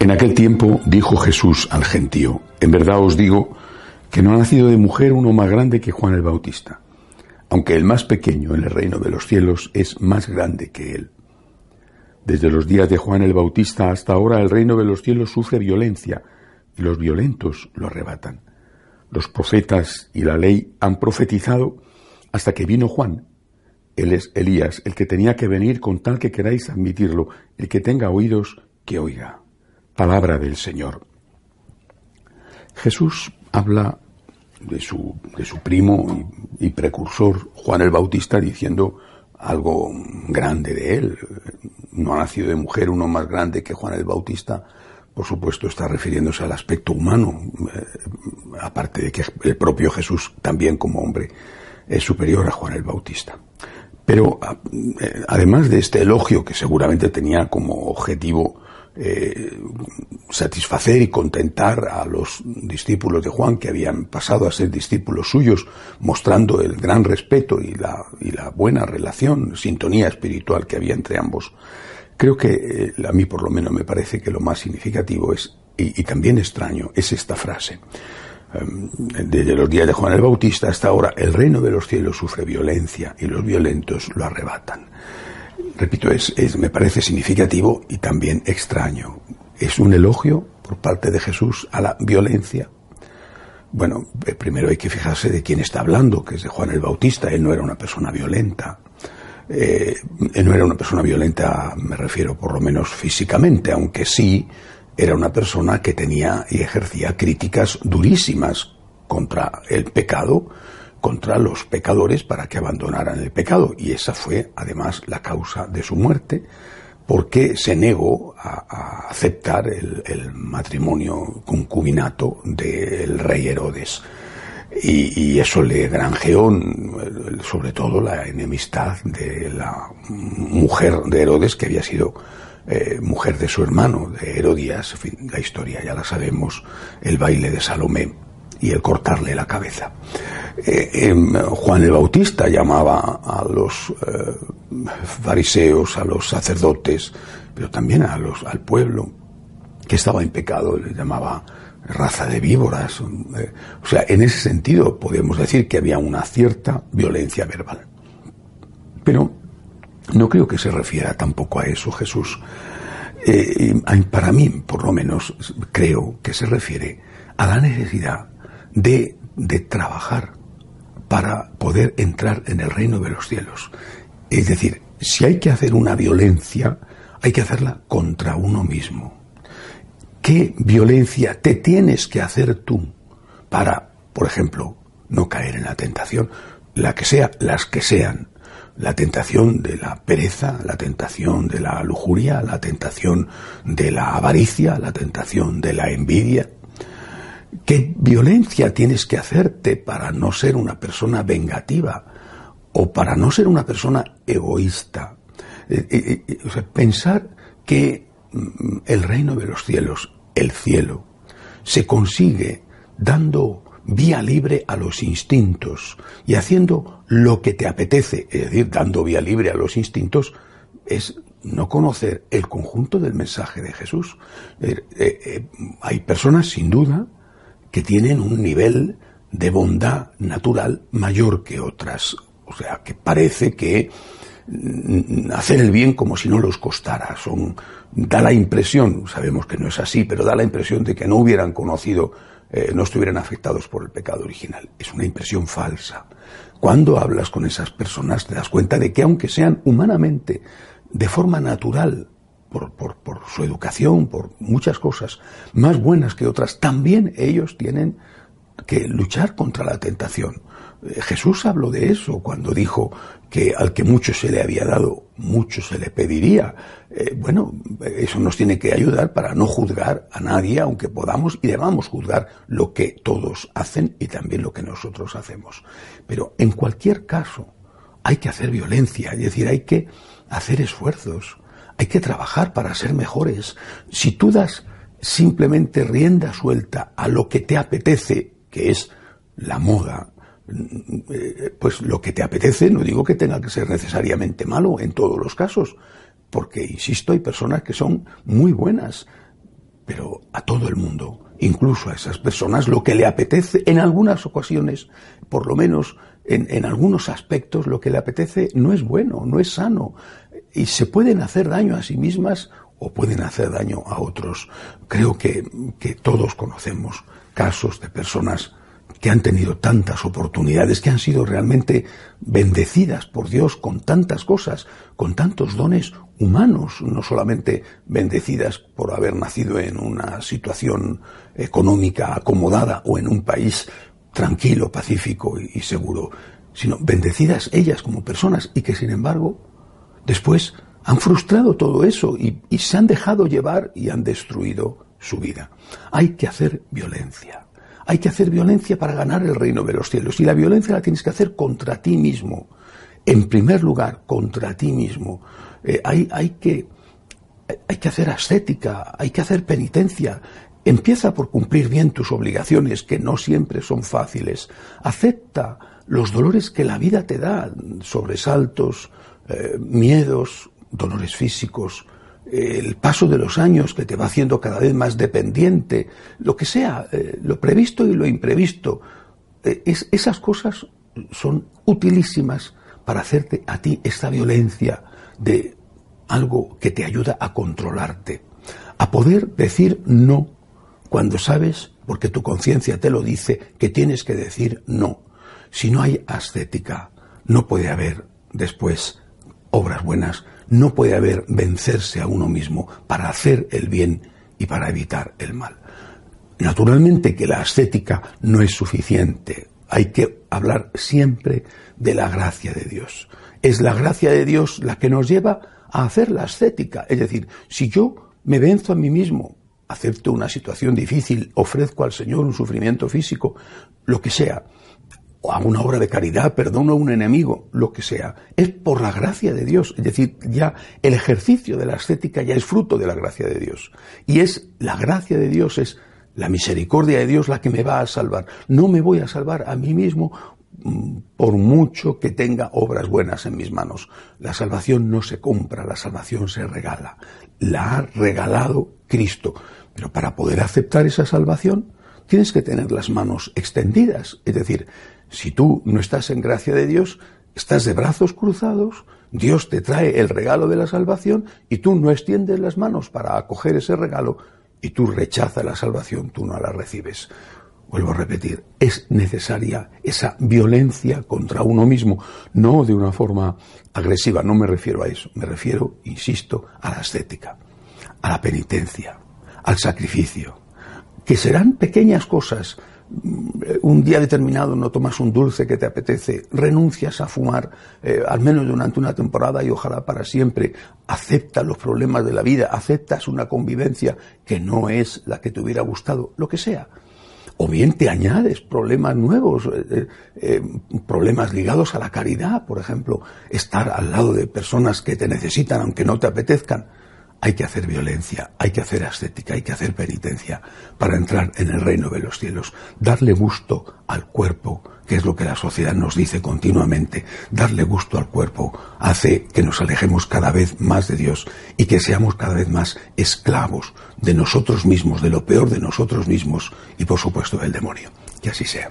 En aquel tiempo dijo Jesús al gentío, en verdad os digo que no ha nacido de mujer uno más grande que Juan el Bautista, aunque el más pequeño en el reino de los cielos es más grande que él. Desde los días de Juan el Bautista hasta ahora el reino de los cielos sufre violencia y los violentos lo arrebatan. Los profetas y la ley han profetizado hasta que vino Juan. Él es Elías, el que tenía que venir con tal que queráis admitirlo, el que tenga oídos, que oiga. Palabra del Señor. Jesús habla de su, de su primo y, precursor Juan el Bautista diciendo algo grande de él. No ha nacido de mujer uno más grande que Juan el Bautista. Por supuesto está refiriéndose al aspecto humano, eh, aparte de que el propio Jesús también como hombre es superior a Juan el Bautista. Pero eh, además de este elogio que seguramente tenía como objetivo eh, satisfacer y contentar a los discípulos de Juan que habían pasado a ser discípulos suyos, mostrando el gran respeto y la, y la buena relación, sintonía espiritual que había entre ambos. Creo que eh, a mí por lo menos me parece que lo más significativo es, y, y también extraño, es esta frase. Um, desde los días de Juan el Bautista hasta ahora, el reino de los cielos sufre violencia y los violentos lo arrebatan repito, es, me parece significativo y también extraño. Es un elogio por parte de Jesús a la violencia. Bueno, eh, primero hay que fijarse de quién está hablando, que es de Juan el Bautista. Él no era una persona violenta. Eh, él no era una persona violenta, me refiero por lo menos físicamente, aunque sí era una persona que tenía y ejercía críticas durísimas contra el pecado, contra los pecadores para que abandonaran el pecado. Y esa fue, además, la causa de su muerte, porque se negó a, aceptar el, matrimonio concubinato del rey Herodes. Y, eso le granjeó sobre todo la enemistad de la mujer de Herodes, que había sido eh, mujer de su hermano, de Herodías, la historia ya la sabemos, el baile de Salomé y el cortarle la cabeza. Eh, em, Juan el Bautista llamaba a los eh, fariseos, a los sacerdotes, pero también a los, al pueblo que estaba en pecado, le llamaba raza de víboras. Eh, o sea, en ese sentido podemos decir que había una cierta violencia verbal. Pero no creo que se refiera tampoco a eso Jesús. para mí, por lo menos, creo que se refiere a la necesidad de, de trabajar para poder entrar en el reino de los cielos. Es decir, si hay que hacer una violencia, hay que hacerla contra uno mismo. ¿Qué violencia te tienes que hacer tú para, por ejemplo, no caer en la tentación? La que sea, las que sean. La tentación de la pereza, la tentación de la lujuria, la tentación de la avaricia, la tentación de la envidia, ¿Qué violencia tienes que hacerte para no ser una persona vengativa o para no ser una persona egoísta? Eh, eh, eh, pensar que mm, el reino de los cielos, el cielo, se consigue dando vía libre a los instintos y haciendo lo que te apetece, es decir, dando vía libre a los instintos, es no conocer el conjunto del mensaje de Jesús. hay personas, sin duda, que tienen un nivel de bondad natural mayor que otras. O sea, que parece que mm, hacer el bien como si no los costara. Son, da la impresión, sabemos que no es así, pero da la impresión de que no hubieran conocido, eh, no estuvieran afectados por el pecado original. Es una impresión falsa. Cuando hablas con esas personas te das cuenta de que aunque sean humanamente, de forma natural, por, por, su educación, por muchas cosas más buenas que otras, también ellos tienen que luchar contra la tentación. Eh, Jesús habló de eso cuando dijo que al que mucho se le había dado, mucho se le pediría. Eh, bueno, eso nos tiene que ayudar para no juzgar a nadie, aunque podamos y debamos juzgar lo que todos hacen y también lo que nosotros hacemos. Pero en cualquier caso, hay que hacer violencia, es decir, hay que hacer esfuerzos, hay que trabajar para ser mejores. Si tú das simplemente rienda suelta a lo que te apetece, que es la moda, pues lo que te apetece, no digo que tenga que ser necesariamente malo en todos los casos, porque, insisto, hay personas que son muy buenas, pero a todo el mundo, incluso a esas personas, lo que le apetece en algunas ocasiones, por lo menos en, en, algunos aspectos, lo que le apetece no es bueno, no es sano, y se pueden hacer daño a sí mismas o pueden hacer daño a otros. Creo que, que todos conocemos casos de personas que han tenido tantas oportunidades, que han sido realmente bendecidas por Dios con tantas cosas, con tantos dones humanos, no solamente bendecidas por haber nacido en una situación económica acomodada o en un país tranquilo, pacífico y seguro, sino bendecidas ellas como personas y que sin embargo después han frustrado todo eso y, se han dejado llevar y han destruido su vida. Hay que hacer violencia hay que hacer violencia para ganar el reino de los cielos. Y la violencia la tienes que hacer contra ti mismo. En primer lugar, contra ti mismo. Eh, hay, hay, que, hay que hacer ascética, hay que hacer penitencia. Empieza por cumplir bien tus obligaciones, que no siempre son fáciles. Acepta los dolores que la vida te da, sobresaltos, eh, miedos, dolores físicos, el paso de los años que te va haciendo cada vez más dependiente, lo que sea, eh, lo previsto y lo imprevisto, eh, esas cosas son utilísimas para hacerte a ti esta violencia de algo que te ayuda a controlarte, a poder decir no cuando sabes, porque tu conciencia te lo dice, que tienes que decir no. Si no hay ascética, no puede haber después obras buenas, no puede haber vencerse a uno mismo para hacer el bien y para evitar el mal. Naturalmente que la ascética no es suficiente. Hay que hablar siempre de la gracia de Dios. Es la gracia de Dios la que nos lleva a hacer la ascética. Es decir, si yo me venzo a mí mismo, acepto una situación difícil, ofrezco al Señor un sufrimiento físico, lo que sea, o hago una obra de caridad, perdono a un enemigo, lo que sea, es por la gracia de Dios. Es decir, ya el ejercicio de la ascética ya es fruto de la gracia de Dios. Y es la gracia de Dios, es la misericordia de Dios la que me va a salvar. No me voy a salvar a mí mismo mm, por mucho que tenga obras buenas en mis manos. La salvación no se compra, la salvación se regala. La ha regalado Cristo. Pero para poder aceptar esa salvación, tienes que tener las manos extendidas. Es decir, si tú no estás en gracia de Dios, estás de brazos cruzados, Dios te trae el regalo de la salvación y tú no extiendes las manos para acoger ese regalo y tú rechazas la salvación, tú no la recibes. Vuelvo a repetir, es necesaria esa violencia contra uno mismo, no de una forma agresiva, no me refiero a eso, me refiero, insisto, a la estética, a la penitencia, al sacrificio, que serán pequeñas cosas, un día determinado no tomas un dulce que te apetece, renuncias a fumar, eh, al menos durante una temporada y ojalá para siempre, aceptas los problemas de la vida, aceptas una convivencia que no es la que te hubiera gustado, lo que sea. O bien te añades problemas nuevos, eh, eh, problemas ligados a la caridad, por ejemplo, estar al lado de personas que te necesitan aunque no te apetezcan hay que hacer violencia, hay que hacer ascética, hay que hacer penitencia para entrar en el reino de los cielos. Darle gusto al cuerpo, que es lo que la sociedad nos dice continuamente, darle gusto al cuerpo hace que nos alejemos cada vez más de Dios y que seamos cada vez más esclavos de nosotros mismos, de lo peor de nosotros mismos y por supuesto del demonio. Que así sea.